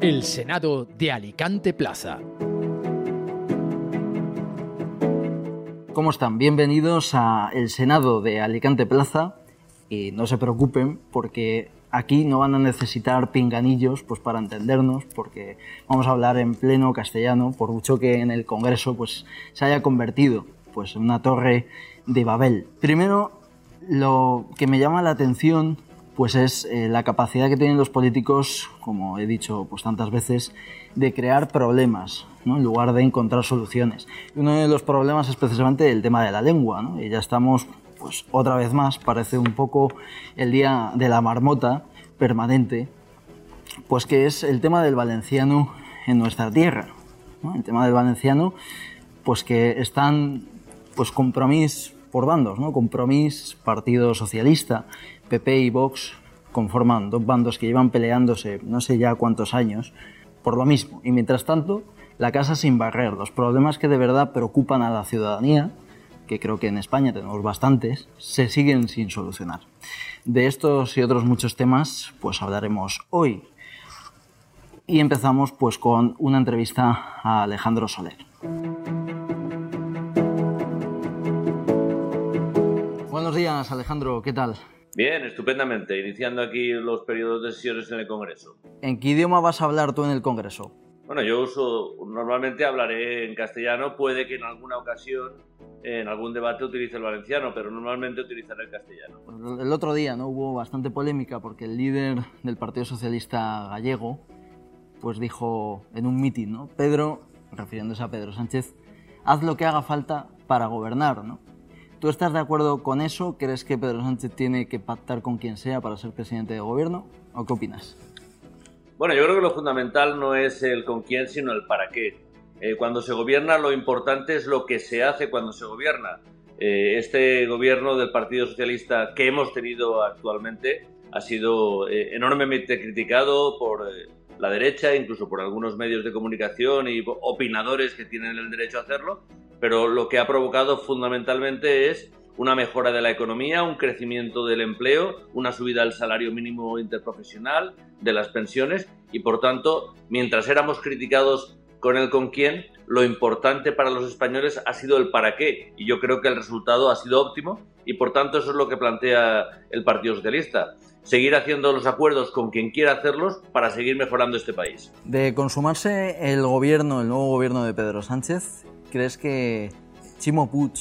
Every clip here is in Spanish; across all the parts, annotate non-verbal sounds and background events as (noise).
El Senado de Alicante Plaza. ¿Cómo están? Bienvenidos a el Senado de Alicante Plaza. Y no se preocupen porque aquí no van a necesitar pinganillos pues para entendernos porque vamos a hablar en pleno castellano por mucho que en el Congreso pues se haya convertido pues en una torre de Babel. Primero lo que me llama la atención pues es eh, la capacidad que tienen los políticos, como he dicho pues tantas veces, de crear problemas, ¿no? en lugar de encontrar soluciones. Uno de los problemas es precisamente el tema de la lengua, ¿no? y ya estamos pues otra vez más, parece un poco el día de la marmota permanente, pues que es el tema del valenciano en nuestra tierra. ¿no? El tema del valenciano, pues que están pues compromis por bandos, ¿no? Compromís, Partido Socialista, PP y Vox conforman dos bandos que llevan peleándose no sé ya cuántos años por lo mismo. Y mientras tanto, la casa sin barrer, los problemas que de verdad preocupan a la ciudadanía, que creo que en España tenemos bastantes, se siguen sin solucionar. De estos y otros muchos temas, pues hablaremos hoy. Y empezamos pues con una entrevista a Alejandro Soler. Buenos días, Alejandro, ¿qué tal? Bien, estupendamente, iniciando aquí los periodos de sesiones en el Congreso. ¿En qué idioma vas a hablar tú en el Congreso? Bueno, yo uso, normalmente hablaré en castellano, puede que en alguna ocasión, en algún debate utilice el valenciano, pero normalmente utilizaré el castellano. Pues el otro día no hubo bastante polémica porque el líder del Partido Socialista gallego pues dijo en un mitin, ¿no? Pedro, refiriéndose a Pedro Sánchez, haz lo que haga falta para gobernar, ¿no? ¿Tú estás de acuerdo con eso? ¿Crees que Pedro Sánchez tiene que pactar con quien sea para ser presidente de gobierno? ¿O qué opinas? Bueno, yo creo que lo fundamental no es el con quién, sino el para qué. Eh, cuando se gobierna, lo importante es lo que se hace cuando se gobierna. Eh, este gobierno del Partido Socialista que hemos tenido actualmente ha sido eh, enormemente criticado por la derecha, incluso por algunos medios de comunicación y opinadores que tienen el derecho a hacerlo, pero lo que ha provocado fundamentalmente es una mejora de la economía, un crecimiento del empleo, una subida del salario mínimo interprofesional, de las pensiones y por tanto, mientras éramos criticados con el con quién, lo importante para los españoles ha sido el para qué y yo creo que el resultado ha sido óptimo y por tanto eso es lo que plantea el Partido Socialista. Seguir haciendo los acuerdos con quien quiera hacerlos para seguir mejorando este país. De consumarse el gobierno, el nuevo gobierno de Pedro Sánchez, ¿Crees que Chimo Puig,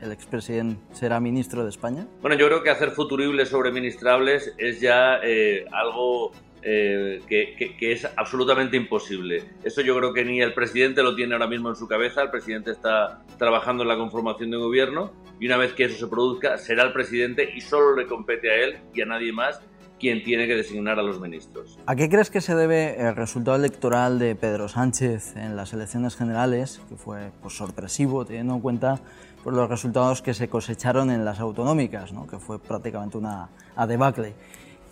el expresidente, será ministro de España? Bueno, yo creo que hacer futuribles sobre ministrables es ya eh, algo eh, que, que, es absolutamente imposible. Eso yo creo que ni el presidente lo tiene ahora mismo en su cabeza. El presidente está trabajando en la conformación de un gobierno y una vez que eso se produzca, será el presidente y solo le compete a él y a nadie más quien tiene que designar a los ministros. ¿A qué crees que se debe el resultado electoral de Pedro Sánchez en las elecciones generales, que fue pues, sorpresivo, teniendo en cuenta por los resultados que se cosecharon en las autonómicas, ¿no? que fue prácticamente una debacle?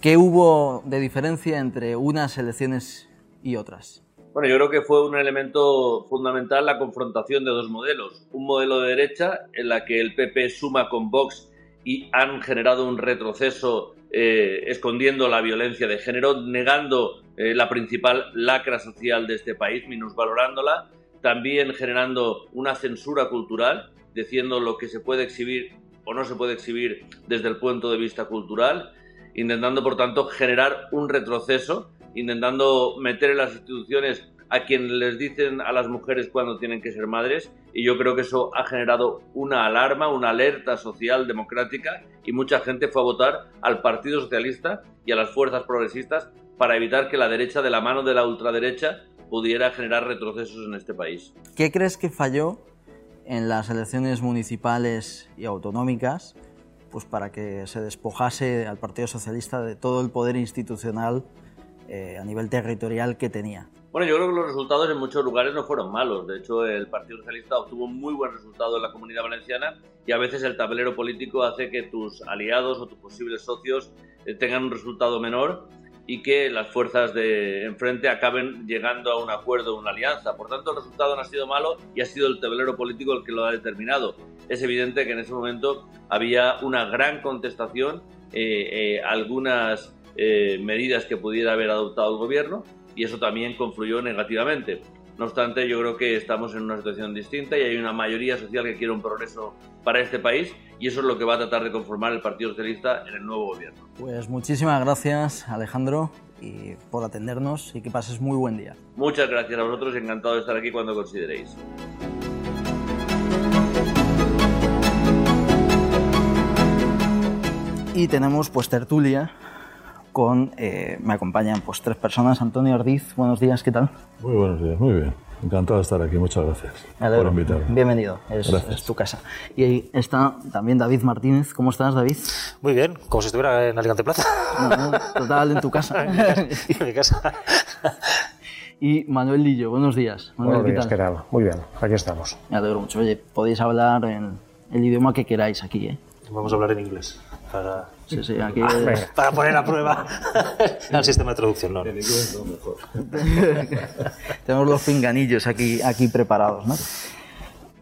¿Qué hubo de diferencia entre unas elecciones y otras? Bueno, yo creo que fue un elemento fundamental la confrontación de dos modelos. Un modelo de derecha en la que el PP suma con Vox y han generado un retroceso eh, escondiendo la violencia de género, negando eh, la principal lacra social de este país, minusvalorándola, también generando una censura cultural, diciendo lo que se puede exhibir o no se puede exhibir desde el punto de vista cultural, intentando, por tanto, generar un retroceso, intentando meter en las instituciones a quien les dicen a las mujeres cuándo tienen que ser madres y yo creo que eso ha generado una alarma, una alerta social democrática y mucha gente fue a votar al Partido Socialista y a las fuerzas progresistas para evitar que la derecha de la mano de la ultraderecha pudiera generar retrocesos en este país. ¿Qué crees que falló en las elecciones municipales y autonómicas pues para que se despojase al Partido Socialista de todo el poder institucional eh, a nivel territorial que tenía? Bueno, yo creo que los resultados en muchos lugares no fueron malos. De hecho, el Partido Socialista obtuvo un muy buen resultado en la comunidad valenciana y a veces el tablero político hace que tus aliados o tus posibles socios eh, tengan un resultado menor y que las fuerzas de enfrente acaben llegando a un acuerdo, una alianza. Por tanto, el resultado no ha sido malo y ha sido el tablero político el que lo ha determinado. Es evidente que en ese momento había una gran contestación, eh, eh, algunas medidas que pudiera haber adoptado el gobierno y eso también confluyó negativamente. No obstante, yo creo que estamos en una situación distinta y hay una mayoría social que quiere un progreso para este país y eso es lo que va a tratar de conformar el Partido Socialista en el nuevo gobierno. Pues muchísimas gracias, Alejandro, y por atendernos y que pases muy buen día. Muchas gracias a vosotros, encantado de estar aquí cuando consideréis. Y tenemos pues tertulia con, eh, me acompañan pues tres personas. Antonio Ardiz, buenos días, ¿qué tal? Muy buenos días, muy bien. Encantado de estar aquí, muchas gracias por invitarme. Bienvenido, es, es, tu casa. Y ahí está también David Martínez. ¿Cómo estás, David? Muy bien, como si estuviera en Alicante Plaza. No, no, total, en tu casa. (laughs) en mi casa. y Manuel Lillo, buenos días. Manuel, buenos días, ¿qué tal? Muy bien, aquí estamos. Me alegro mucho. Oye, podéis hablar en el idioma que queráis aquí, ¿eh? Vamos a hablar en inglés. Para, sí, sí, aquí (laughs) para poner a prueba (laughs) el sistema de traducción. No. (laughs) Tenemos los pinganillos aquí, aquí preparados, ¿no?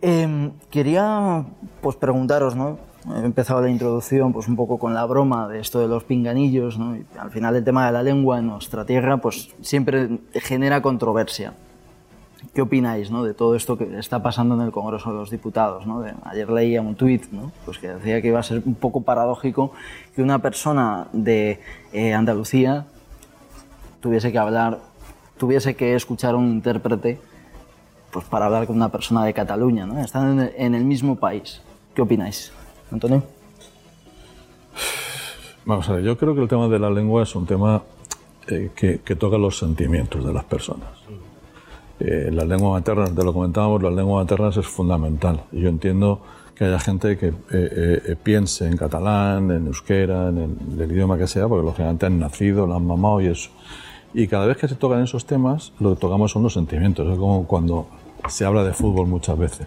Eh, quería pues preguntaros, ¿no? He empezado la introducción pues un poco con la broma de esto de los pinganillos, ¿no? Y al final el tema de la lengua en nuestra tierra pues siempre genera controversia. ¿Qué opináis ¿no? de todo esto que está pasando en el Congreso de los Diputados? ¿no? Ayer leía un tuit ¿no? pues que decía que iba a ser un poco paradójico que una persona de eh, Andalucía tuviese que hablar, tuviese que escuchar a un intérprete pues para hablar con una persona de Cataluña. ¿no? Están en el, mismo país. ¿Qué opináis? Antonio. Vamos a ver, yo creo que el tema de la lengua es un tema eh, que toca los sentimientos de las personas. Eh, la lengua materna, te lo comentábamos, la lengua materna es fundamental. Yo entiendo que haya gente que eh, eh, piense en catalán, en euskera, en el, el, idioma que sea, porque lógicamente han nacido, lo han mamado y eso. Y cada vez que se tocan esos temas, lo que tocamos son los sentimientos. Es como cuando se habla de fútbol muchas veces.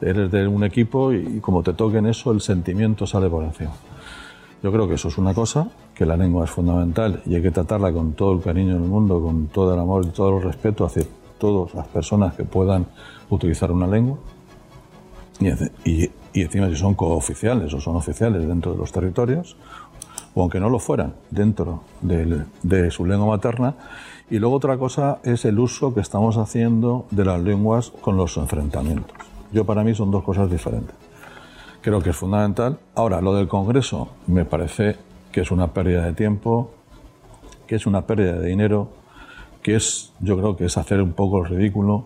Eres de un equipo y, y como te toquen eso, el sentimiento sale por encima. Yo creo que eso es una cosa, que la lengua es fundamental y hay que tratarla con todo el cariño del mundo, con todo el amor y todo el respeto hacia todas las personas que puedan utilizar una lengua y, y, y encima si son cooficiales o son oficiales dentro de los territorios o aunque no lo fueran dentro de, de su lengua materna y luego otra cosa es el uso que estamos haciendo de las lenguas con los enfrentamientos. Yo para mí son dos cosas diferentes. Creo que es fundamental. Ahora, lo del Congreso me parece que es una pérdida de tiempo, que es una pérdida de dinero, que es, yo creo que es hacer un poco el ridículo,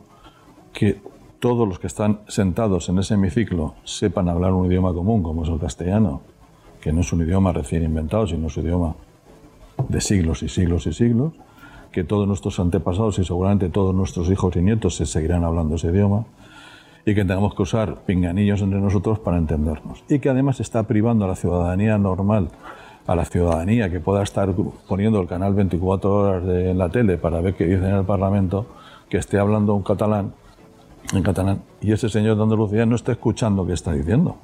que todos los que están sentados en ese hemiciclo sepan hablar un idioma común, como es el castellano, que no es un idioma recién inventado, sino es un idioma de siglos y siglos y siglos, que todos nuestros antepasados y seguramente todos nuestros hijos y nietos se seguirán hablando ese idioma, y que tengamos que usar pinganillos entre nosotros para entendernos. Y que además está privando a la ciudadanía normal, a la ciudadanía que pueda estar poniendo el canal 24 horas de, en la tele para ver qué dicen en el Parlamento, que esté hablando un catalán, en catalán, y ese señor de Andalucía no está escuchando qué está diciendo.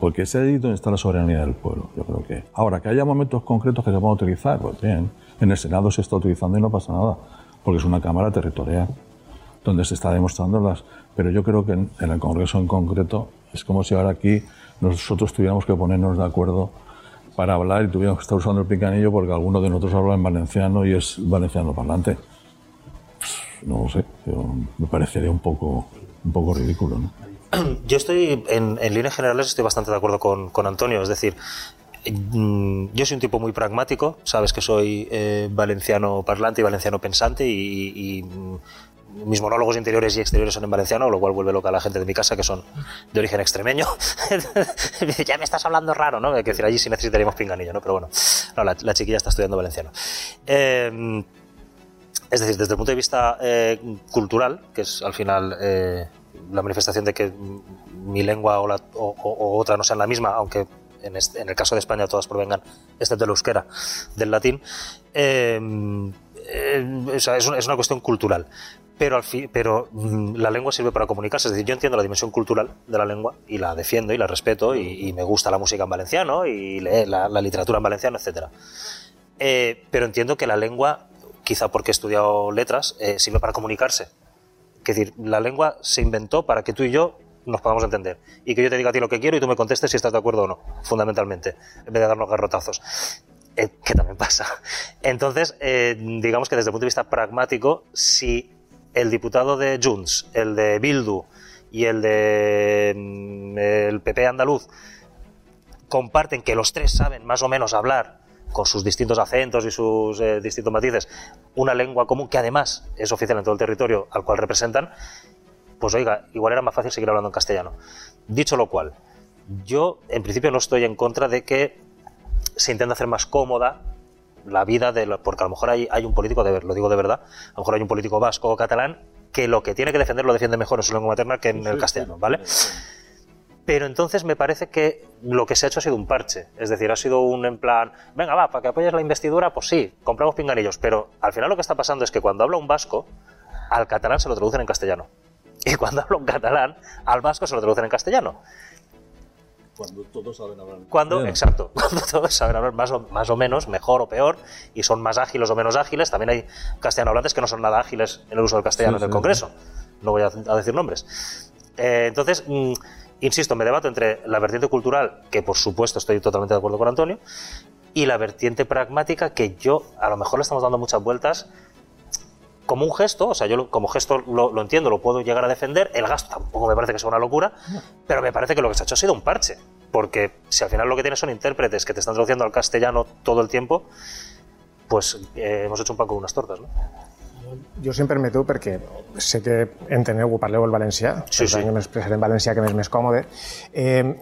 Porque ese ahí donde está la soberanía del pueblo, yo creo que. Ahora, que haya momentos concretos que se van utilizar, pues bien, en el Senado se está utilizando y no pasa nada, porque es una Cámara territorial donde se está demostrando las... Pero yo creo que en, en, el Congreso en concreto es como si ahora aquí nosotros tuviéramos que ponernos de acuerdo para hablar y tuviéramos que estar usando el picanillo porque alguno de nosotros habla en valenciano y es valenciano parlante. No lo sé, yo, me parecería un poco, un poco ridículo. ¿no? (clears throat) Yo estoy, en, en líneas generales, estoy bastante de acuerdo con, con Antonio, es decir, yo soy un tipo muy pragmático, sabes que soy eh, valenciano parlante y valenciano pensante y, y, mis monólogos interiores y exteriores son en valenciano, lo cual vuelve loca a la gente de mi casa que son de origen extremeño. (laughs) ya me estás hablando raro, ¿no? Hay que decir allí sí necesitaríamos pinganillo, ¿no? Pero bueno, no, la, la chiquilla está estudiando valenciano. Eh, es decir, desde el punto de vista eh, cultural, que es al final eh, la manifestación de que mi lengua o, otra no sean la misma, aunque en, este, en, el caso de España todas provengan, excepto el euskera, del latín, es, una, cuestión cultural. Pero, al fi, pero mm, la lengua sirve para comunicarse. Es decir, yo entiendo la dimensión cultural de la lengua y la defiendo y la respeto y, y me gusta la música en valenciano y leer la, la literatura en valenciano, etc. Eh, pero entiendo que la lengua, quizá porque he estudiado letras, eh, sirve para comunicarse. Es decir, la lengua se inventó para que tú y yo nos podamos entender. Y que yo te diga a ti lo que quiero y tú me contestes si estás de acuerdo o no, fundamentalmente, en vez de darnos garrotazos. eh, que también pasa. Entonces, eh, digamos que desde el punto de vista pragmático, si el diputado de Junts, el de Bildu y el de mm, el PP andaluz comparten que los tres saben más o menos hablar con sus distintos acentos y sus eh, distintos matices, una lengua común que además es oficial en todo el territorio al cual representan, pues oiga, igual era más fácil seguir hablando en castellano. Dicho lo cual, yo en principio no estoy en contra de que se intente hacer más cómoda la vida de lo- porque a lo mejor hay, hay un político, de, lo digo de verdad, a lo mejor hay un político vasco o catalán que lo que tiene que defender lo defiende mejor en su lengua materna que en el castellano, ¿vale? Pero entonces me parece que lo que se ha hecho ha sido un parche. Es decir, ha sido un en plan, venga, va, para que apoyes la investidura, pues sí, compramos pinganillos. Pero al final lo que está pasando es que cuando habla un vasco, al catalán se lo traducen en castellano. Y cuando habla un catalán, al vasco se lo traducen en castellano. Cuando todos saben hablar. Cuando, exacto, (laughs) cuando todos saben hablar más o, más o menos, mejor o peor, y son más ágiles o menos ágiles. También hay castellanohablantes que no son nada ágiles en el uso del castellano Sí, en el sí, Congreso. No voy a, a decir nombres. Eh, entonces, mm, insisto, me debato entre la vertiente cultural, que por supuesto estoy totalmente de acuerdo con Antonio, y la vertiente pragmática, que yo a lo mejor le estamos dando muchas vueltas como un gesto, o sea, yo como gesto lo, lo entiendo, lo puedo llegar a defender, el gasto tampoco me parece que sea una locura, pero me parece que lo que se ha hecho ha sido un parche, porque si al final lo que tienes son intérpretes que te están traduciendo al castellano todo el tiempo, pues eh, hemos hecho un pan con unas tortas, ¿no? Jo sempre em meto perquè sé que enteneu, ho parleu el valencià, Sí, per sí. tant que m'expressaré en valencià que m'és més còmode. Eh,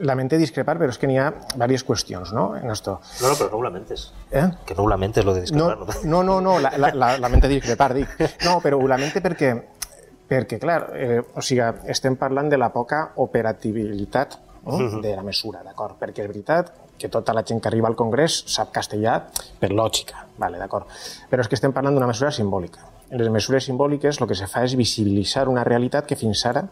lamenté discrepar, però és que n'hi ha diverses qüestions no, en esto. No, no, pero no ho lamentes. Eh? Que no ho lamentes lo de discrepar. No, no, no, no la, la, la, lamente discrepar, dic. No, però ho lamente perquè, perquè clar, eh, o sigui, estem parlant de la poca operativitat no? de la mesura, d'acord? Perquè és veritat que tota la gent que arriba al Congrés sap castellà per lògica, vale, d'acord? Però és que estem parlant d'una mesura simbòlica. En les mesures simbòliques el que se fa és visibilitzar una realitat que fins ara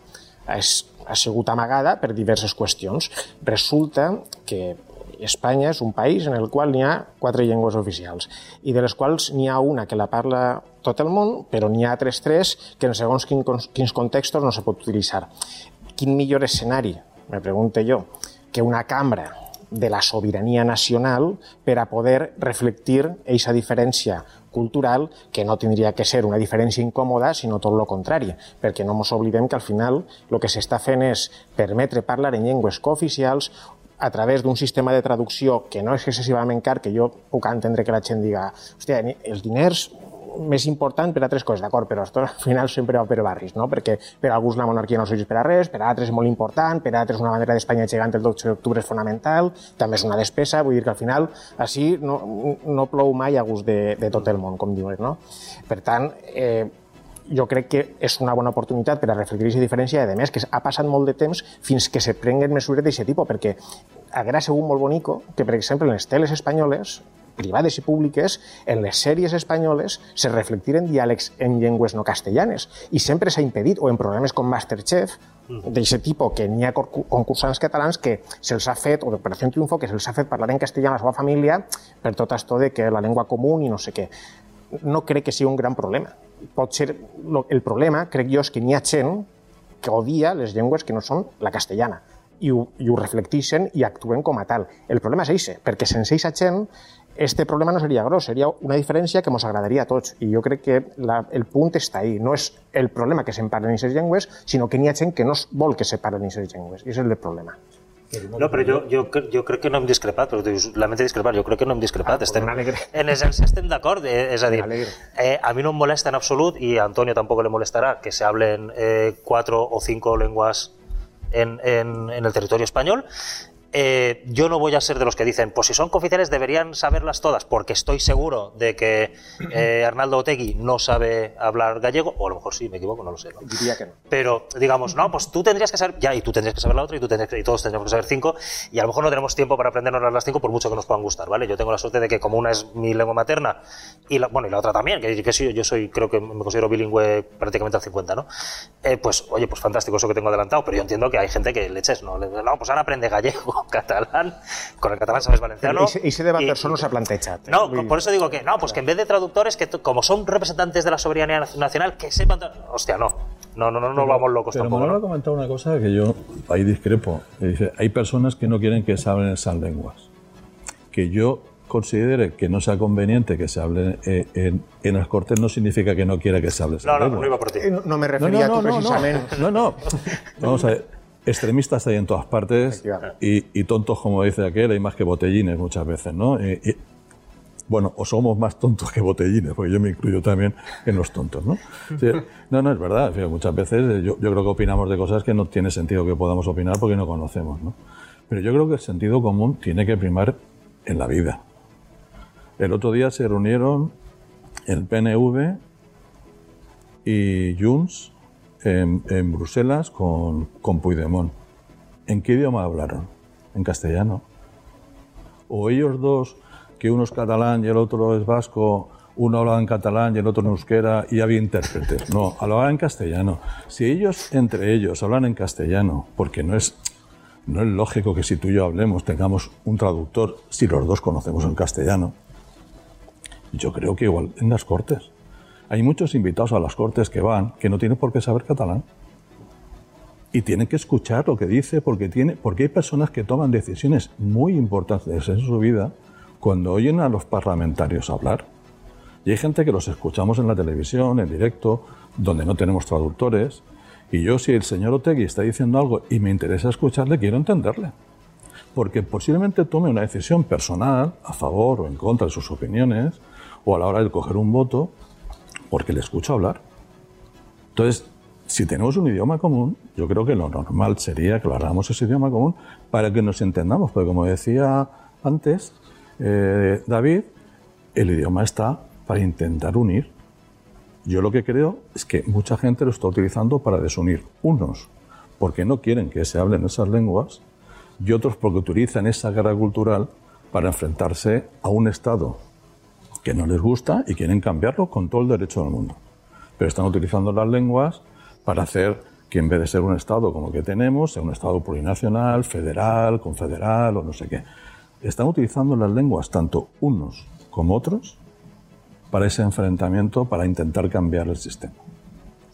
és, ha sigut amagada per diverses qüestions. Resulta que Espanya és un país en el qual n'hi ha quatre llengües oficials i de les quals n'hi ha una que la parla tot el món, però n'hi ha altres tres que en segons quin, quins contextos no se pot utilitzar. Quin millor escenari, me pregunto jo, que una cambra de la sobirania nacional per a poder reflectir aquesta diferència cultural que no tindria que ser una diferència incòmoda, sinó tot el contrari, perquè no ens oblidem que al final el que s'està fent és permetre parlar en llengües cooficials a través d'un sistema de traducció que no és excessivament car, que jo puc entendre que la gent diga hòstia, els diners més important per a altres coses, d'acord, però al final sempre va per barris, no? perquè per a alguns la monarquia no serveix per a res, per a altres és molt important, per a altres una bandera d'Espanya gegant el 12 d'octubre és fonamental, també és una despesa, vull dir que al final així no, no plou mai a gust de, de tot el món, com diuen, no? Per tant, eh, jo crec que és una bona oportunitat per a reflectir aquesta diferència i, a més, que ha passat molt de temps fins que se prenguen mesures d'aquest tipus, perquè haguera sigut molt bonico que, per exemple, en les teles espanyoles, privades i públiques, en les sèries espanyoles se reflectiren diàlegs en llengües no castellanes. I sempre s'ha impedit, o en programes com Masterchef, d'aquest tipus, que n'hi ha concursants catalans que se'ls ha fet, o d'Operació Triunfo, que se'ls ha fet parlar en castellà a la seva família per tot esto de que la llengua comú i no sé què no crec que sigui un gran problema. Pot ser, el problema, crec jo, és que n'hi ha gent que odia les llengües que no són la castellana i ho, i ho reflecteixen i actuen com a tal. El problema és eixe, perquè sense eixa gent este problema no seria gros, seria una diferència que ens agradaria a tots. I jo crec que la, el punt està ahí. No és el problema que se'n parlen aquestes llengües, sinó que n'hi ha gent que no vol que se parlen aquestes llengües. I és el problema. No, però jo, jo, jo crec que no hem discrepat, però dius, lamento discrepar, jo crec que no hem discrepat. Ah, estem, en essència estem d'acord, eh, és a dir, eh, a mi no em molesta en absolut, y a Antonio tampoco le molestará, que se hablen eh, cuatro o cinco lenguas en, en- en el territorio español. Eh, yo no voy a ser de los que dicen, pues si son cooficiales deberían saberlas todas, porque estoy seguro de que (clears throat) eh, Arnaldo Otegui no sabe hablar gallego, o a lo mejor sí, me equivoco, no lo sé. ¿no? Diria que no. Pero digamos, no, pues tú tendrías que saber, ya, y tú tendrías que saber la otra, y, tú tendrías que- y todos tendríamos que saber cinco, y a lo mejor no tenemos tiempo para aprendernos las cinco, por mucho que nos puedan gustar, ¿vale? Yo tengo la suerte de que como una es mi lengua materna, y la, bueno, y la otra también, que, que sí, yo soy, creo que me considero bilingüe prácticamente al 50, ¿no? Eh, pues, oye, pues fantástico eso que tengo adelantado, pero yo entiendo que hay gente que leches, ¿no? No, pues ahora aprende gallego, catalán, con el catalán sabes valenciano. Y- per això no s'ha plantejat. eh? no, dir- por eso digo que no, pues que en vez de traductores, que como son representantes de la soberanía nacional, que sepan. Hostia, no. No, no, no, no vamos locos Pero tampoco. Ha ¿no? comentado una cosa que yo ahí discrepo. Dice, hay personas que no quieren que se hablen esas lenguas. Que yo considere que no sea conveniente que se hable eh, en, en las Cortes no significa que no quiera que se hable. No, no, lengua. no iba por ti. Eh, No, no me refería a tú precisamente. No, no. (laughs) Vamos a ver. Extremistas hay en todas partes y, y tontos, como dice aquel, hay más que botellines muchas veces, ¿no? Y- y- bueno, o somos más tontos que botellines, porque yo me incluyo también en los tontos, ¿no? Sí, no, no, es verdad. Muchas veces eh, yo, yo creo que opinamos de cosas que no tiene sentido que podamos opinar porque no conocemos, ¿no? Pero yo creo que el sentido común tiene que primar en la vida. El otro día se reunieron el PNV y Junts en, en Bruselas con, con Puigdemont. ¿En qué idioma hablaron? En castellano. O ellos dos, que uno es catalán y el otro es vasco, uno hablaba en catalán y el otro en euskera y había intérpretes. No, hablaban en castellano. Si ellos entre ellos hablan en castellano, porque no es, no es lógico que si tú y yo hablemos tengamos un traductor si los dos conocemos el castellano. Yo creo que igual en las cortes. Hay muchos invitados a las cortes que van que no tienen por qué saber catalán. Y tienen que escuchar lo que dice porque, tiene, porque hay personas que toman decisiones muy importantes en su vida cuando oyen a los parlamentarios hablar. Y hay gente que los escuchamos en la televisión, en directo, donde no tenemos traductores. Y yo, si el señor Otegui está diciendo algo y me interesa escucharle, quiero entenderle. Porque posiblemente tome una decisión personal a favor o en contra de sus opiniones, o a la hora de coger un voto, porque le escucho hablar. Entonces, si tenemos un idioma común, yo creo que lo normal sería que lo habláramos ese idioma común para que nos entendamos, porque como decía antes eh, David, el idioma está para intentar unir. Yo lo que creo es que mucha gente lo está utilizando para desunir. Unos porque no quieren que se hablen esas lenguas y otros porque utilizan esa guerra cultural para enfrentarse a un Estado que no les gusta y quieren cambiarlo con todo el derecho del mundo. Pero están utilizando las lenguas para hacer que en vez de ser un Estado como el que tenemos, sea un Estado plurinacional, federal, confederal o no sé qué. Están utilizando las lenguas, tanto unos como otros, para ese enfrentamiento, para intentar cambiar el sistema.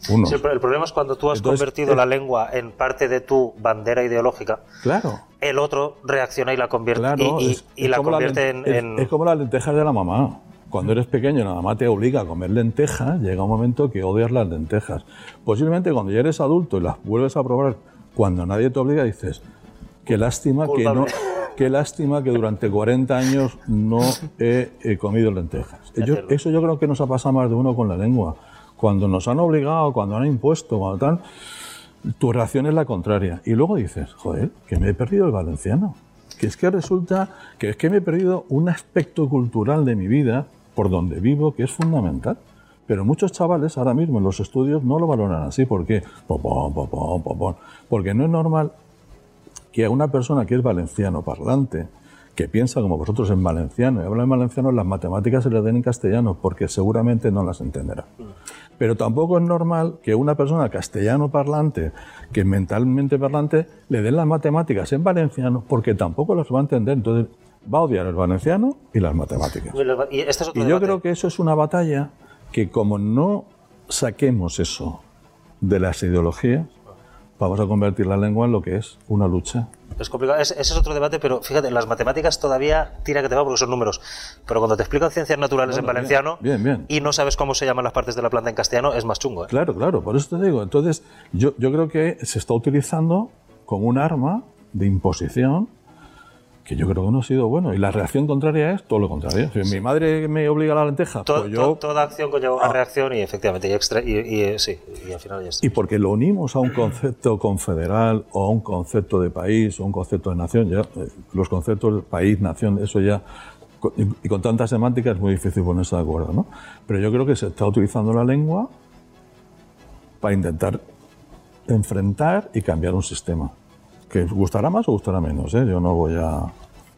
Unos. Sí, pero el problema es cuando tú has Entonces, convertido la lengua en parte de tu bandera ideológica, Claro. el otro reacciona y la convierte, Claro, y, y- es, y es la convierte en, es- en- es como las lentejas de la mamá. Cuando eres pequeño, la mamá te obliga a comer lentejas, llega un momento que odias las lentejas. Posiblemente cuando ya eres adulto y las vuelves a probar, cuando nadie te obliga, dices, qué lástima que no... Qué lástima que durante 40 años no he, he comido lentejas. Yo- eso yo creo que nos ha pasado más de uno con la lengua. Cuando nos han obligado, cuando han impuesto, cuando tal, tu reacción es la contraria. Y luego dices, joder, que me he perdido el valenciano. Que es que resulta que es que me he perdido un aspecto cultural de mi vida por donde vivo que es fundamental. Pero muchos chavales ahora mismo en los estudios no lo valoran así. ¿Por qué? Porque no es normal que a una persona que es valenciano parlante, que piensa como vosotros en valenciano y habla en valenciano, las matemáticas se le den en castellano, porque seguramente no las entenderá. Pero tampoco es normal que una persona castellano parlante, que mentalmente parlante, le den las matemáticas en valenciano, porque tampoco las va a entender. Entonces va a odiar el valenciano y las matemáticas. y este es otro Y yo creo que eso es una batalla que como no saquemos eso de las ideologías, vamos a convertir la lengua en lo que es una lucha. Es complicado. Es- ese es otro debate, pero fíjate, las matemáticas todavía tira que te va porque son números. Pero cuando te explican ciencias naturales en Bueno, bien, valenciano bien, bien. y no sabes cómo se llaman las partes de la planta en castellano, es más chungo. ¿eh? Claro, claro, por eso te digo. Entonces, yo, yo creo que se está utilizando como un arma de imposición que yo creo que no ha sido bueno. Y la reacción contraria es todo lo contrario. Si mi madre me obliga a la lenteja, To- pues to- toda acción conlleva una Ah. reacción y efectivamente, y, extra- y, y, eh, sí, y al final ya está. Y porque lo unimos a un concepto confederal o a un concepto de país o un concepto de nación, ya eh, los conceptos de país, nación, eso ya, y con tanta semántica es muy difícil ponerse de acuerdo, ¿no? Pero yo creo que se está utilizando la lengua para intentar enfrentar y cambiar un sistema. Que gustará más o gustará menos, ¿eh? Yo no voy a...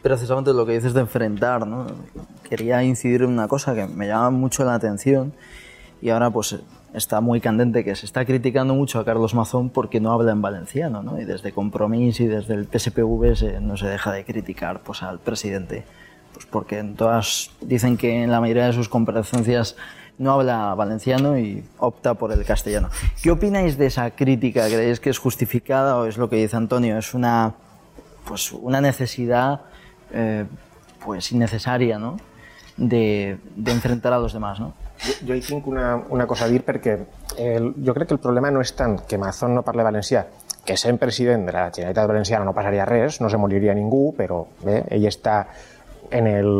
Precisamente lo que dices de enfrentar, ¿no? Quería incidir en una cosa que me llama mucho la atención y ahora pues está muy candente que se está criticando mucho a Carlos Mazón porque no habla en valenciano, ¿no? Y desde Compromís y desde el PSPV se- no se deja de criticar pues al presidente, pues porque en todas dicen que en la mayoría de sus comparecencias no habla valenciano y opta por el castellano. ¿Qué opináis de esa crítica? ¿Creéis que es justificada o es lo que dice Antonio? Es una pues una necesidad eh, pues innecesaria, no? de, enfrentar a los demás, no? Jo, jo tinc una, cosa a dir perquè el, jo crec que el problema no és tant que Mazón no parli valencià, que sent president de la Generalitat Valenciana no passaria res, no se moriria ningú, però bé, ell està en el...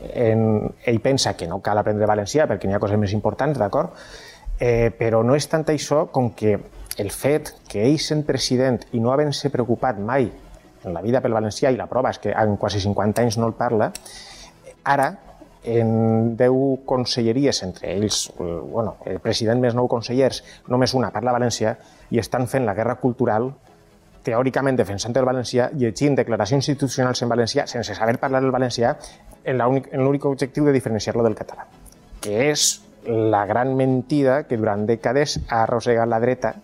En, ell pensa que no cal aprendre valencià perquè n'hi ha coses més importants, d'acord? Eh, però no és tant això com que el fet que ell sent president i no havent-se preocupat mai en la vida pel valencià, i la prova és que en quasi 50 anys no el parla, ara en 10 conselleries, entre ells, el, bueno, el president més nou consellers, només una parla valencià, i estan fent la guerra cultural teòricament defensant el valencià, llegint declaracions institucionals en valencià sense saber parlar el valencià en l'únic objectiu de diferenciar-lo del català, que és la gran mentida que durant dècades ha arrossegat la dreta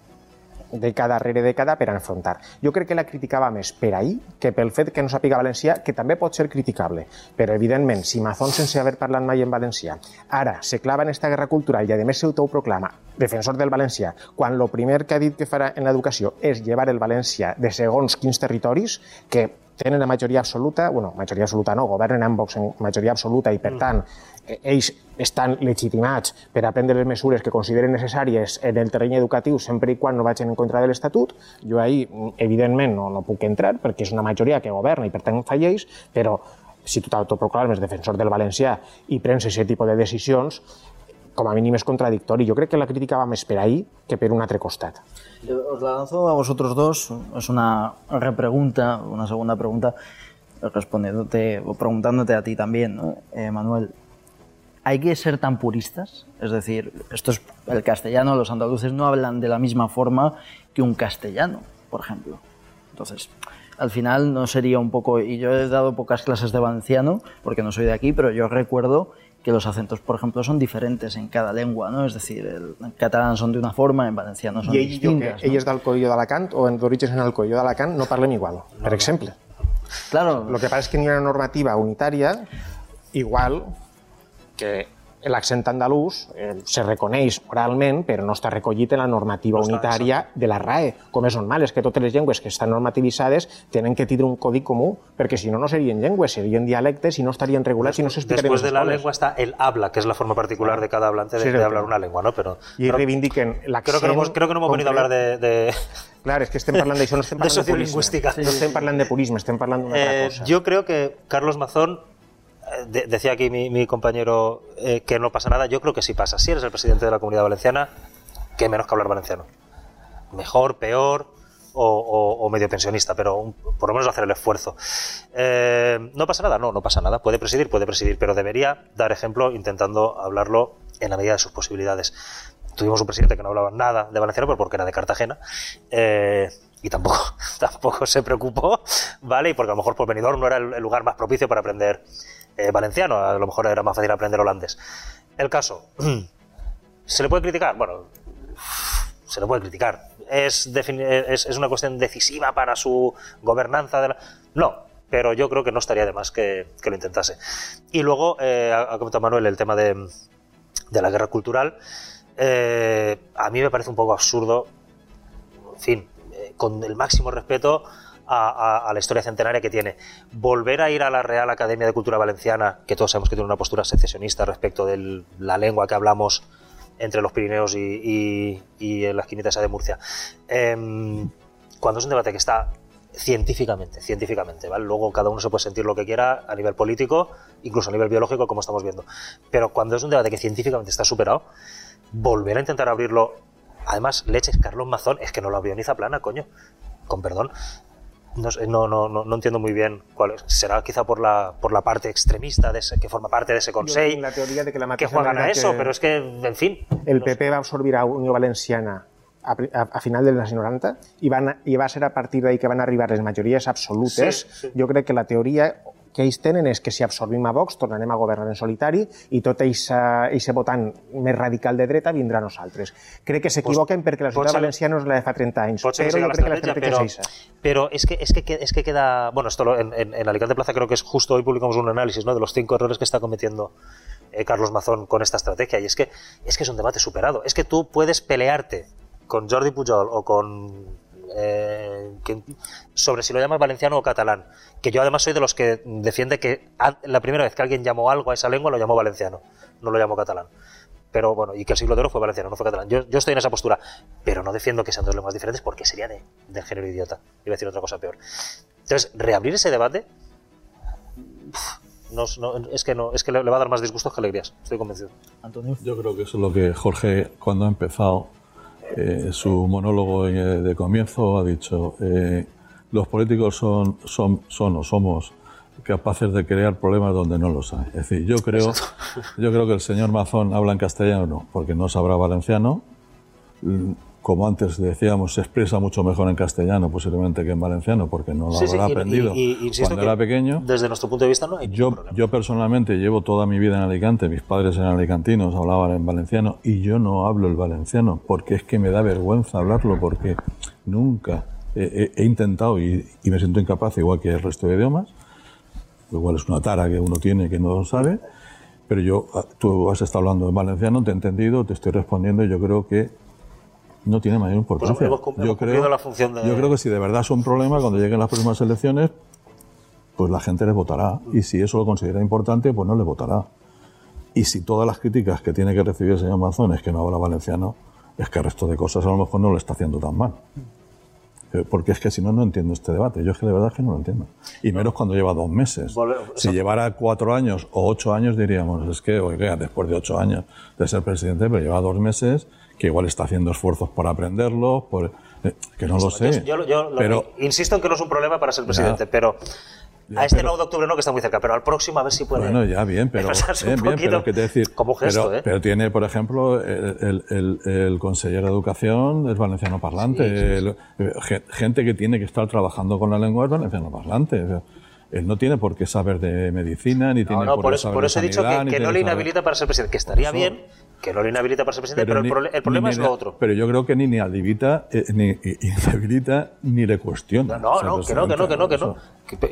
dècada rere dècada per enfrontar. Jo crec que la criticava més per ahir que pel fet que no sàpiga valencià, que també pot ser criticable. Però, evidentment, si Mazón, sense haver parlat mai en valencià, ara se clava en esta guerra cultural i, a més, s'autoproclama defensor del valencià, quan el primer que ha dit que farà en l'educació és llevar el valencià de segons quins territoris, que tenen la majoria absoluta, bueno, majoria absoluta no, governen amb Vox en majoria absoluta i, per mm. tant, eh, ells estan legitimats per a prendre les mesures que consideren necessàries en el terreny educatiu sempre i quan no vagin en contra de l'Estatut. Jo ahir, evidentment, no, no puc entrar perquè és una majoria que governa i, per tant, fa lleis, però si tu t'autoproclames defensor del valencià i prens aquest tipus de decisions, com a mínim és contradictori. Jo crec que la crítica va més per ahir que per un altre costat. Os la lanzo a vosotros dos. Es una repregunta, una segunda pregunta, respondiéndote o preguntándote a ti también, ¿no? eh, Manuel. ¿Hay que ser tan puristas? Es decir, esto es el castellano, los andaluces no hablan de la misma forma que un castellano, por ejemplo. Entonces, al final no sería un poco, y yo he dado pocas clases de valenciano, porque no soy de aquí, pero yo recuerdo que los acentos, por ejemplo, son diferentes en cada lengua, ¿no? Es decir, el, en catalán son de una forma, en valenciano son I distintas. que ell és del Colló d'Alacant o en d'orígens en el Colló d'Alacant no parlem igual, per exemple. Claro, El que passa és que ha una normativa unitària igual que l'accent andalús eh, se reconeix oralment, però no està recollit en la normativa No està, unitària de la RAE, com és normal, és que totes les llengües que estan normativitzades tenen que tindre un codi comú, perquè si no, no serien llengües, serien dialectes i no estarien regulats i no s'explicarien Después de la lengua está el habla, que es la forma particular de cada hablante de, Sí, de hablar una lengua, ¿no? Pero, pero reivindiquen creo, l'accent... que no hemos, creo que no hemos venido a hablar de, de- (laughs) Clar, és que estem parlant d'això, no estem (laughs) de parlant de, purisme. sociolingüística. No estem parlant de purisme, estem parlant d'una altra Eh, cosa. yo creo que Carlos Mazón, de- decía aquí mi, mi compañero eh, que no pasa nada, yo creo que sí pasa. Si eres el presidente de la comunidad valenciana, que menos que hablar valenciano. Mejor, peor o, medio pensionista, pero por lo menos hacer el esfuerzo. Eh, ¿No pasa nada? No, no pasa nada. Puede presidir, puede presidir, pero debería dar ejemplo intentando hablarlo en la medida de sus posibilidades. Tuvimos un presidente que no hablaba nada de valenciano, pero porque era de Cartagena. eh, y tampoco, (laughs) tampoco se preocupó, ¿vale? Y porque a lo mejor por Benidorm no era el lugar más propicio para aprender eh, valenciano, a lo mejor era más fácil aprender holandés. El caso, (clears throat) ¿se le puede criticar? Bueno, (sniffs) se le puede criticar. ¿Es, es, una cuestión decisiva para su gobernanza? No, pero yo creo que no estaría de más que, lo intentase. Y luego, eh, ha comentado Manuel el tema de, de la guerra cultural. Eh, a mí me parece un poco absurdo, en fin, eh, con el máximo respeto a, la historia centenaria que tiene. Volver a ir a la Real Academia de Cultura Valenciana, que todos sabemos que tiene una postura secesionista respecto de la lengua que hablamos entre los Pirineos y, y, y la esquinita esa de Murcia. Em, cuando es un debate que está científicamente, científicamente, ¿vale? Luego cada uno se puede sentir lo que quiera a nivel político, incluso a nivel biológico, como estamos viendo. Pero cuando es un debate que científicamente está superado, volver a intentar abrirlo. Además, leches, Carlos Mazón, es que no lo abrió ni Zaplana, coño. Con perdón. No, no, no, no, entiendo muy bien cuál es. Será quizá por la, por la parte extremista de ese, que forma parte de ese Jo Consell, tinc la teoria de que la que juegan a eso, que pero es que, en fin. el sé. PP va absorbir a Unió Valenciana a, a, a final dels anys 90 i, van, i va ser a partir d'ahir que van arribar les majories absolutes. Sí, sí. Jo crec que la teoria que ells tenen és que si absorbim a Vox tornarem a governar en solitari i tot aquest votant més radical de dreta vindrà a nosaltres. Crec que s'equivoquen perquè la societat ser- valenciana no és la de fa 30 anys, però jo crec que la estratègia pero, és esa. pero es que, es, que, es que queda. Bueno, esto lo- en, en- en Alicante Plaza creo que es justo hoy publicamos un análisis ¿no? de los cinco errores que está cometiendo eh, Carlos Mazón con esta estrategia. Y es que, es que es un debate superado. Es que tú puedes pelearte con Jordi Pujol o con eh, que- sobre si lo llamas valenciano o catalán. Que yo además soy de los que defiende que la primera vez que alguien llamó algo a esa lengua lo llamó valenciano, no lo llamó catalán. Pero bueno, y que el siglo de oro fue valenciano, no fue catalán. Yo, yo estoy en esa postura, pero no defiendo que sean dos lenguas diferentes porque sería de, del género idiota. Iba a decir otra cosa peor. Entonces, reabrir ese debate no, no- es que no es que le, le va a dar más disgustos que alegrías, estoy convencido. Antonio. Yo creo que eso es lo que Jorge, cuando ha empezado eh, su monólogo eh, de comienzo, ha dicho, eh, los políticos son, son, son o somos capaces de crear problemas donde no los hay. Es decir, yo creo, yo creo que el señor Mazón habla en castellano porque no sabrá valenciano. Como antes decíamos, se expresa mucho mejor en castellano posiblemente que en valenciano porque no lo Sí, habrá aprendido y- y insisto cuando era pequeño. Desde nuestro punto de vista no hay Yo, problema. yo personalmente llevo toda mi vida en Alicante, mis padres eran alicantinos, hablaban en valenciano y yo no hablo el valenciano porque es que me da vergüenza hablarlo porque nunca he, he- he intentado y, y me siento incapaz igual que el resto de idiomas, igual es una tara que uno tiene que no sabe, pero yo, ah, tú has estado hablando en valenciano, te he entendido, te estoy respondiendo y yo creo que no tiene mayor importancia. hemos yo, creo, la función de- yo creo que si de verdad es un problema, cuando lleguen las próximas elecciones, pues la gente les votará. Y si eso lo considera importante, pues no le votará. Y si todas las críticas que tiene que recibir el señor Mazón es que no habla valenciano, es que el resto de cosas a lo mejor no lo está haciendo tan mal. Eh, Porque es que si no, no entiendo este debate. Yo es que de verdad es que no lo entiendo. Y menos cuando lleva dos meses. Si llevara cuatro años o ocho años, diríamos, es que, oiga, después de ocho años de ser presidente, pero lleva dos meses, que igual está haciendo esfuerzos por aprenderlo, por, eh, que no lo sé. Yo, yo- yo lo- pero, insisto en que no es un problema para ser presidente, pero Ya, a este pero- 9 de octubre no, que está muy cerca, pero al próximo a ver si puede. Bueno, ya bien, pero, (laughs) bien, pero que te decir, como gesto, pero, ¿eh? pero tiene, por ejemplo, el, el, el, el consejero de educación es valenciano parlante, el- eh, ge- gente que tiene que estar trabajando con la lengua es valenciano parlante. O sea, Él no tiene por qué saber de medicina, ni No, tiene no, por, por qué eso, saber por eso he dicho sanidad, que, que no le saber- inhabilita para ser presidente, que estaría bien que no le inhabilita para ser presidente, pero, el, ni- prole- el problema ni- es lo otro. Pero yo creo que ni inhabilita, eh, ni (laughs) inhabilita ni le cuestiona. No, O sea, no, que no, que no, que no, que no.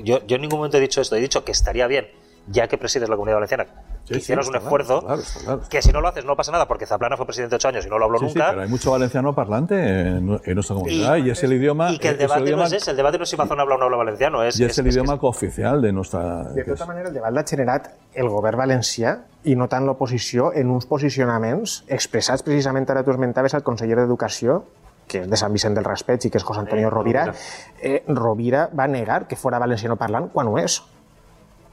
yo, yo en ningún momento he dicho esto, he dicho que estaría bien, ya que presides la comunidad valenciana, Sí, hicieras sí, un esfuerzo, claro, está claro, está que si no lo haces no pasa nada, porque Zaplana fue presidente ocho años y no lo habló Sí, sí, nunca. pero hay mucho valenciano parlante en, en nuestra comunidad y, es el idioma. y que el es el debate idioma- no es ese, el debate no es si Mazón habla o no habla valenciano, es, Y es, el es- idioma es- cooficial de nuestra. De tota manera, el debat l'ha generat el govern valencià i no tant l'oposició en uns posicionaments expressats precisament, ara tu esmentaves, al conseller d'Educació, que és de Sant Vicent del Raspeig i que és José Antonio Rovira, eh, Rovira va negar que fora valenciano parlant quan ho és.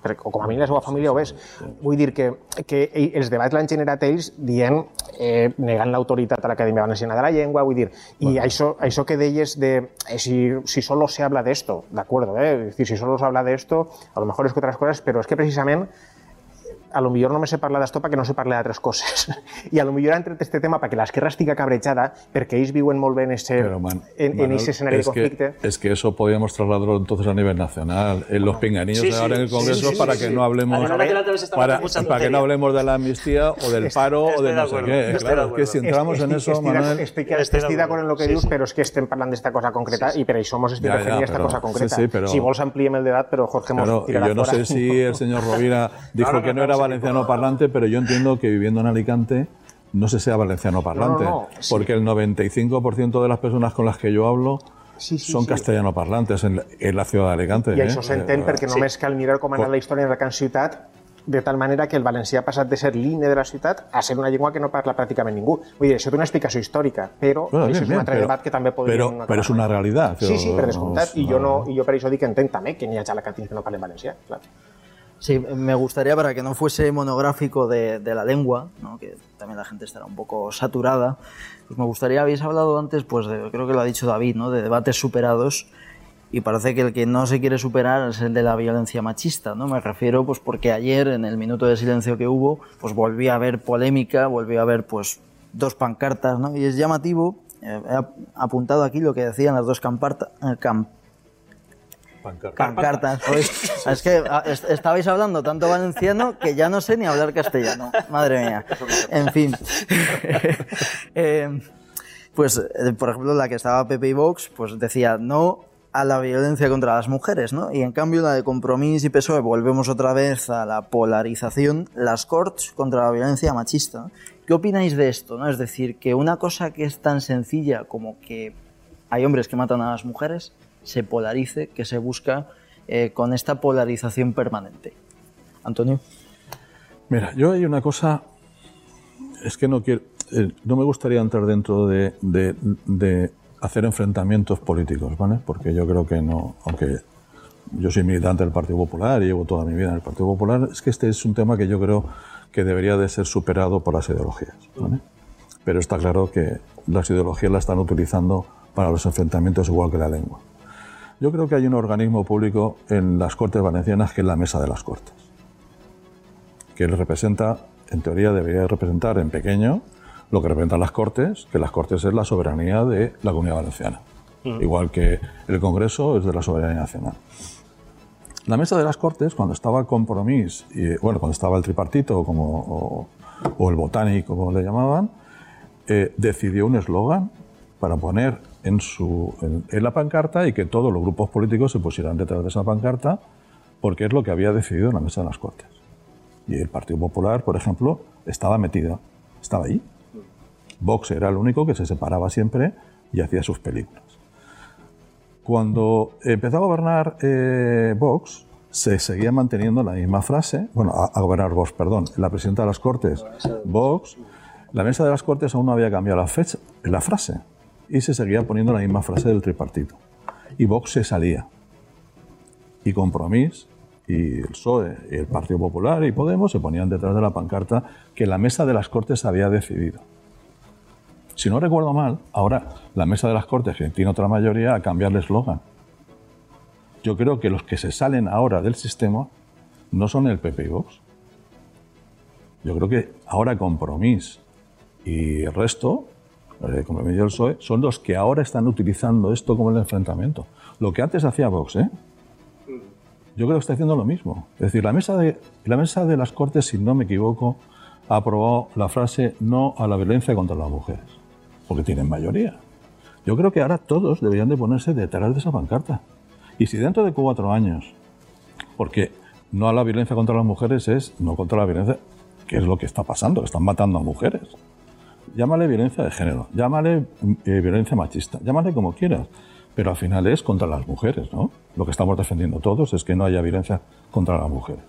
Perquè, o com a mínim la seva família ho és. Vull dir que, que els debats l'han generat ells dient, eh, negant l'autoritat a l'Acadèmia Valenciana de la Llengua, vull dir, i això, això que deies de eh, si, si solo se habla de esto, de acuerdo, eh? es decir, si solo se habla de esto, a lo mejor es que otras cosas, pero es que precisament a lo millor només se parla d'això perquè no se parla d'altres coses. I a lo millor han tret este tema perquè l'esquerra estigui cabrejada, perquè ells viuen molt bé en ese, Pero, man- en, en Manuel, ese escenario es de conflicte. Que, es que eso podíamos trasladarlo entonces a nivel nacional. En los pinganillos Sí, sí, ahora en el Congreso sí, sí, para sí, que sí. no hablemos para, para que no hablemos de la amnistía o del paro o estoy de de no sé qué. Claro, es que si entramos en eso, Manuel, estic, Estoy estic de d'acord en el que Sí, dius, sí. però és que estem parlant d'esta cosa concreta i per això ens estic referint a esta cosa concreta. sí, sí, però- Si vols ampliem el debat, però Jorge mos yo no sé si el señor Rovira dijo (laughs) No, no, que no no, era valenciano parlante, pero yo entiendo que viviendo en Alicante no se sea valenciano parlante, No, no, no, sí. porque el 95% de las personas con las que yo hablo Sí, sí, son sí. castellano parlantes en, la- en la ciudad de Alicante. I ¿eh? això s'entén Eh, perquè només cal mirar com ha anat la història de la Can Ciutat de tal manera que el valencià ha passat de ser l'himne de la ciutat a ser una llengua que no parla pràcticament ningú. Vull dir, això té una explicació històrica, però Bueno, això bien, és bien, un altre pero- debat que també podríem... acabar una amb. realidad, Sí, sí, per descomptat. I no- jo, no, i jo per això dic que entenc també que n'hi ha alacantins que no parlen valencià. Clar. Sí, me gustaría para que no fuese monográfico de, de la lengua, ¿no? que también la gente estará un poco saturada, pues me gustaría, habéis hablado antes, pues de- creo que lo ha dicho David, ¿no? de debates superados y parece que el que no se quiere superar es el de la violencia machista, ¿no? Me refiero pues porque ayer en el minuto de silencio que hubo, pues volví a haber polémica, volví a ver pues dos pancartas, ¿no? Y es llamativo, eh, he ap- apuntado aquí lo que decían las dos camparta- eh, cam- pancartas. (laughs) Joder, Es que ah, est- estabais hablando tanto valenciano que ya no sé ni hablar castellano. Madre mía. En fin. (laughs) Eh, pues, eh, por ejemplo, la que estaba Pepe y Vox, pues decía no a la violencia contra las mujeres, ¿no? Y en cambio la de Compromís y PSOE volvemos otra vez a la polarización, las Corts contra la violencia machista. ¿Qué opináis de esto? ¿no? Es decir, que una cosa que es tan sencilla como que hay hombres que matan a las mujeres, se polarice, que se busca eh, con esta polarización permanente. Antonio. Mira, yo hay una cosa, es que no quiero, eh, no me gustaría entrar dentro de, de, de, hacer enfrentamientos políticos, ¿vale? Porque yo creo que no, aunque yo soy militante del Partido Popular y llevo toda mi vida en el Partido Popular, es que este es un tema que yo creo que debería de ser superado por las ideologías, ¿vale? Pero está claro que las ideologías la están utilizando para los enfrentamientos igual que la lengua. Yo creo que hay un organismo público en las Cortes Valencianas que es la Mesa de las Cortes, que representa, en teoría debería representar en pequeño lo que representan las Cortes, que las Cortes es la soberanía de la Comunidad Valenciana, mm. igual que el Congreso es de la soberanía nacional. La Mesa de las Cortes, cuando estaba Compromís, y, bueno, cuando estaba el tripartito como, o, o el botánico, como le llamaban, eh, decidió un eslogan para poner en, su, en, la pancarta y que todos los grupos políticos se pusieran detrás de esa pancarta porque es lo que había decidido la Mesa de las Cortes. Y el Partido Popular, por ejemplo, estaba metido, estaba ahí. Vox era el único que se separaba siempre y hacía sus películas. Cuando empezó a gobernar eh, Vox, se seguía manteniendo la misma frase, bueno, a, a, gobernar Vox, perdón, la presidenta de las Cortes, Vox, la mesa de las Cortes aún no había cambiado la, fecha, la frase y se seguía poniendo la misma frase del tripartito. Y Vox se salía. Y Compromís y el PSOE y el Partido Popular y Podemos se ponían detrás de la pancarta que la mesa de las Cortes había decidido. Si no recuerdo mal, ahora la mesa de las Cortes, tiene otra mayoría, a cambiar el eslogan. Yo creo que los que se salen ahora del sistema no son el PP y Vox. Yo creo que ahora Compromís y el resto el PSOE, son los que ahora están utilizando esto como el enfrentamiento. Lo que antes hacía Vox, ¿eh? Yo creo que está haciendo lo mismo. Es decir, la mesa de, la mesa de las Cortes, si no me equivoco, ha aprobado la frase no a la violencia contra las mujeres, porque tienen mayoría. Yo creo que ahora todos deberían de ponerse detrás de esa pancarta. Y si dentro de cuatro años, porque no a la violencia contra las mujeres es no contra la violencia, que es lo que está pasando, están matando a mujeres llámale violencia de género, llámale eh, violencia machista, llámale como quieras, pero al final es contra las mujeres, ¿no? Lo que estamos defendiendo todos es que no haya violencia contra las mujeres.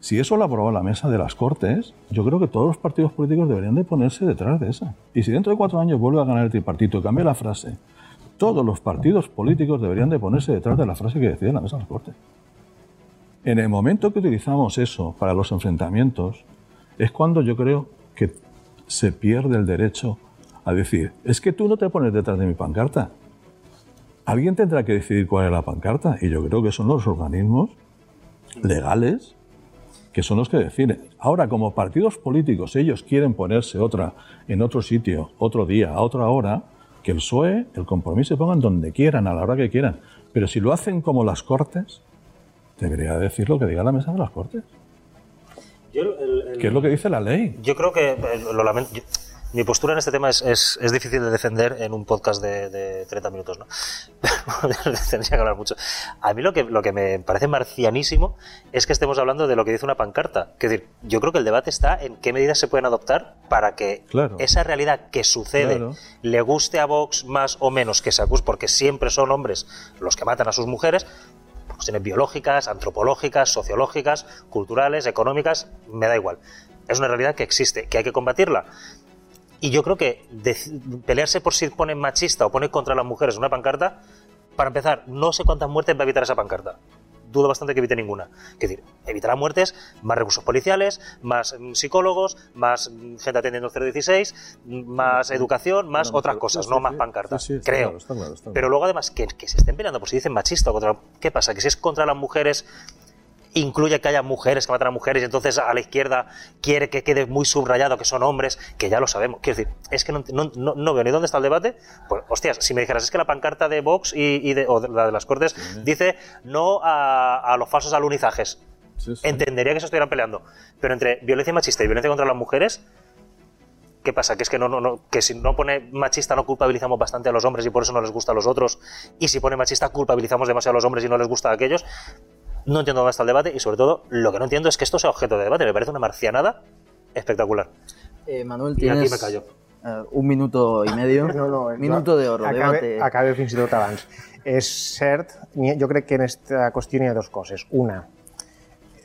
Si eso lo aprobó la mesa de las Cortes, yo creo que todos los partidos políticos deberían de ponerse detrás de esa. Y si dentro de cuatro años vuelve a ganar el tripartito y cambia la frase, todos los partidos políticos deberían de ponerse detrás de la frase que decide la mesa de las Cortes. En el momento que utilizamos eso para los enfrentamientos, es cuando yo creo que se pierde el derecho a decir, es que tú no te pones detrás de mi pancarta. Alguien tendrá que decidir cuál es la pancarta y yo creo que son los organismos legales que son los que deciden. Ahora, como partidos políticos, ellos quieren ponerse otra en otro sitio, otro día, a otra hora, que el PSOE, el compromiso se pongan donde quieran, a la hora que quieran. Pero si lo hacen como las Cortes, debería decir lo que diga la mesa de las Cortes. ¿Qué es lo que dice la ley? Yo creo que, eh, lo lamento, mi postura en este tema es, es, es, difícil de defender en un podcast de, de 30 minutos, ¿no? (laughs) Tendría que hablar mucho. A mí lo que, lo que me parece marcianísimo es que estemos hablando de lo que dice una pancarta. Es decir, yo creo que el debate está en qué medidas se pueden adoptar para que claro. esa realidad que sucede Claro. le guste a Vox más o menos que se acuse, porque siempre son hombres los que matan a sus mujeres, cuestiones biológicas, antropológicas, sociológicas, culturales, económicas, me da igual. Es una realidad que existe, que hay que combatirla. Y yo creo que pelearse por si pone machista o pone contra las mujeres una pancarta, para empezar, no sé cuántas muertes va a evitar esa pancarta. Dudo bastante que evite ninguna. Es decir, evitará muertes, más recursos policiales, más mm, psicólogos, más mm, gente atendiendo el 016, mm, más educación, más otras cosas, no más pancartas. Sí, sí, está creo. claro, está claro, está claro. Pero luego además que, que se estén peleando por si dicen machista o contra... ¿Qué pasa? Que si es contra las mujeres incluye que haya mujeres que matan a mujeres y entonces a la izquierda quiere que quede muy subrayado que son hombres, que ya lo sabemos. Quiero decir, es que no, no, no- no veo ni dónde está el debate. Pues, hostias, si me dijeras, es que la pancarta de Vox y, y de, o de la de las Cortes dice no a, a los falsos alunizajes. Sí, sí. Entendería que se estuvieran peleando. Pero entre violencia machista y violencia contra las mujeres, ¿qué pasa? Que es que, no, no, no- que si no pone machista no culpabilizamos bastante a los hombres y por eso no les gusta a los otros. Y si pone machista culpabilizamos demasiado a los hombres y no les gusta a aquellos. No entiendo dónde está el debate y sobre todo lo que no entiendo es que esto sea objeto de debate. Me parece una marcianada espectacular. Eh, Manuel, Y aquí tienes, me callo. Eh, un minuto i medio. (laughs) No, no, minuto de oro, acabe, debate. Acabe fins i tot abans. És cert, jo crec que en aquesta qüestió n'hi ha dues coses. Una,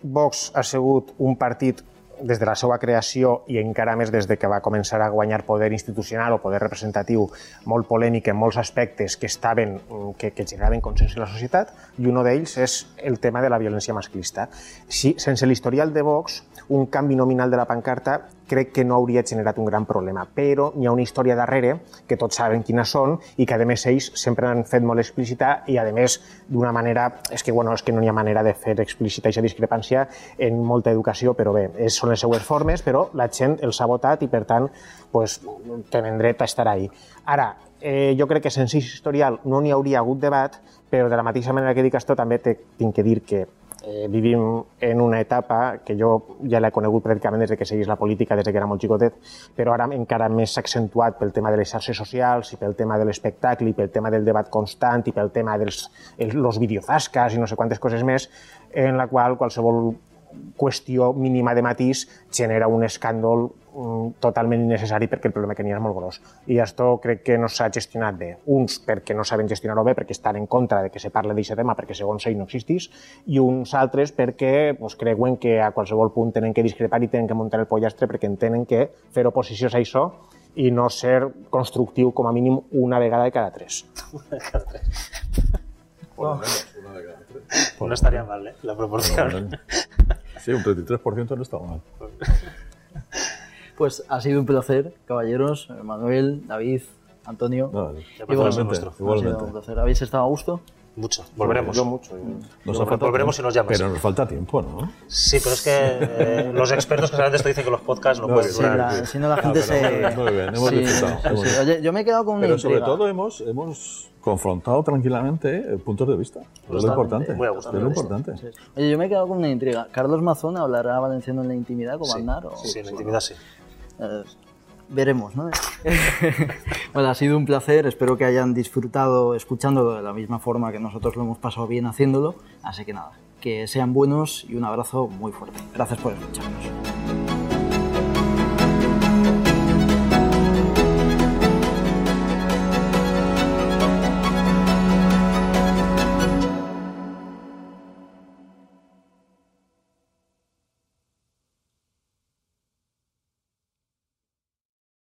Vox ha sigut un partit des de la seva creació i encara més des de que va començar a guanyar poder institucional o poder representatiu molt polèmic en molts aspectes que estaven mm, que, que generaven consens en la societat i un d'ells és el tema de la violència masclista. Si, sense l'historial de Vox, un canvi nominal de la pancarta crec que no hauria generat un gran problema, però hi ha una història darrere que tots saben quines són i que a més ells sempre han fet molt explícita i a més d'una manera, és que, bueno, és que no hi ha manera de fer explícita aquesta discrepància en molta educació, però bé, és, són les seues formes, però la gent els ha votat i per tant pues, tenen dret a estar ahí. Ara, eh, jo crec que sense historial no n'hi hauria hagut debat, però de la mateixa manera que dic això també tinc que dir que eh, vivim en una etapa que jo ja l'he conegut pràcticament des de que seguís la política, des de que era molt xicotet, però ara encara més accentuat pel tema de les xarxes socials i pel tema de l'espectacle i pel tema del debat constant i pel tema dels els, los videozascas i no sé quantes coses més, en la qual qualsevol qüestió mínima de matís genera un escàndol totalment innecessari perquè el problema que n'hi ha és molt gros. I això crec que no s'ha gestionat bé. Uns perquè no saben gestionar-ho bé, perquè estan en contra de que se parle d'aquest tema, perquè segons ells no existís, i uns altres perquè pues, creuen que a qualsevol punt tenen que discrepar i tenen que muntar el pollastre perquè entenen que fer oposició a això i no ser constructiu com a mínim una vegada de cada tres. (laughs) No estaría mal, ¿eh? La proporción. Sí, un 33% no está mal. (laughs) Pues ha sido un placer, caballeros, Manuel, David, Antonio. No, Igualmente, igualmente, Ha sido un placer. ¿Habéis estado a gusto? Mucho. Volveremos. Yo mucho. Nos ha faltado Volveremos tiempo. y nos llamas. Pero nos falta tiempo, ¿no? Sí, pero es que eh, los expertos que saben de esto dicen que los podcasts no, No, pueden durar. si no la gente Ah, pero se... muy bien, hemos Sí, disfrutado, sí, hemos sí. Oye, yo me he quedado con una Pero sobre intriga. todo hemos, hemos confrontado tranquilamente eh, puntos de vista. Es lo importante. Muy a gusto. Es lo importante. Oye, yo me he quedado con una intriga. ¿Carlos Mazón hablará valenciano en la intimidad como Aznar? O... Sí, en la intimidad sí. Eh, veremos, ¿no? (laughs) bueno, ha sido un placer. Espero que hayan disfrutado escuchándolo de la misma forma que nosotros lo hemos pasado bien haciéndolo. Así que nada, que sean buenos y un abrazo muy fuerte. Gracias por escucharnos.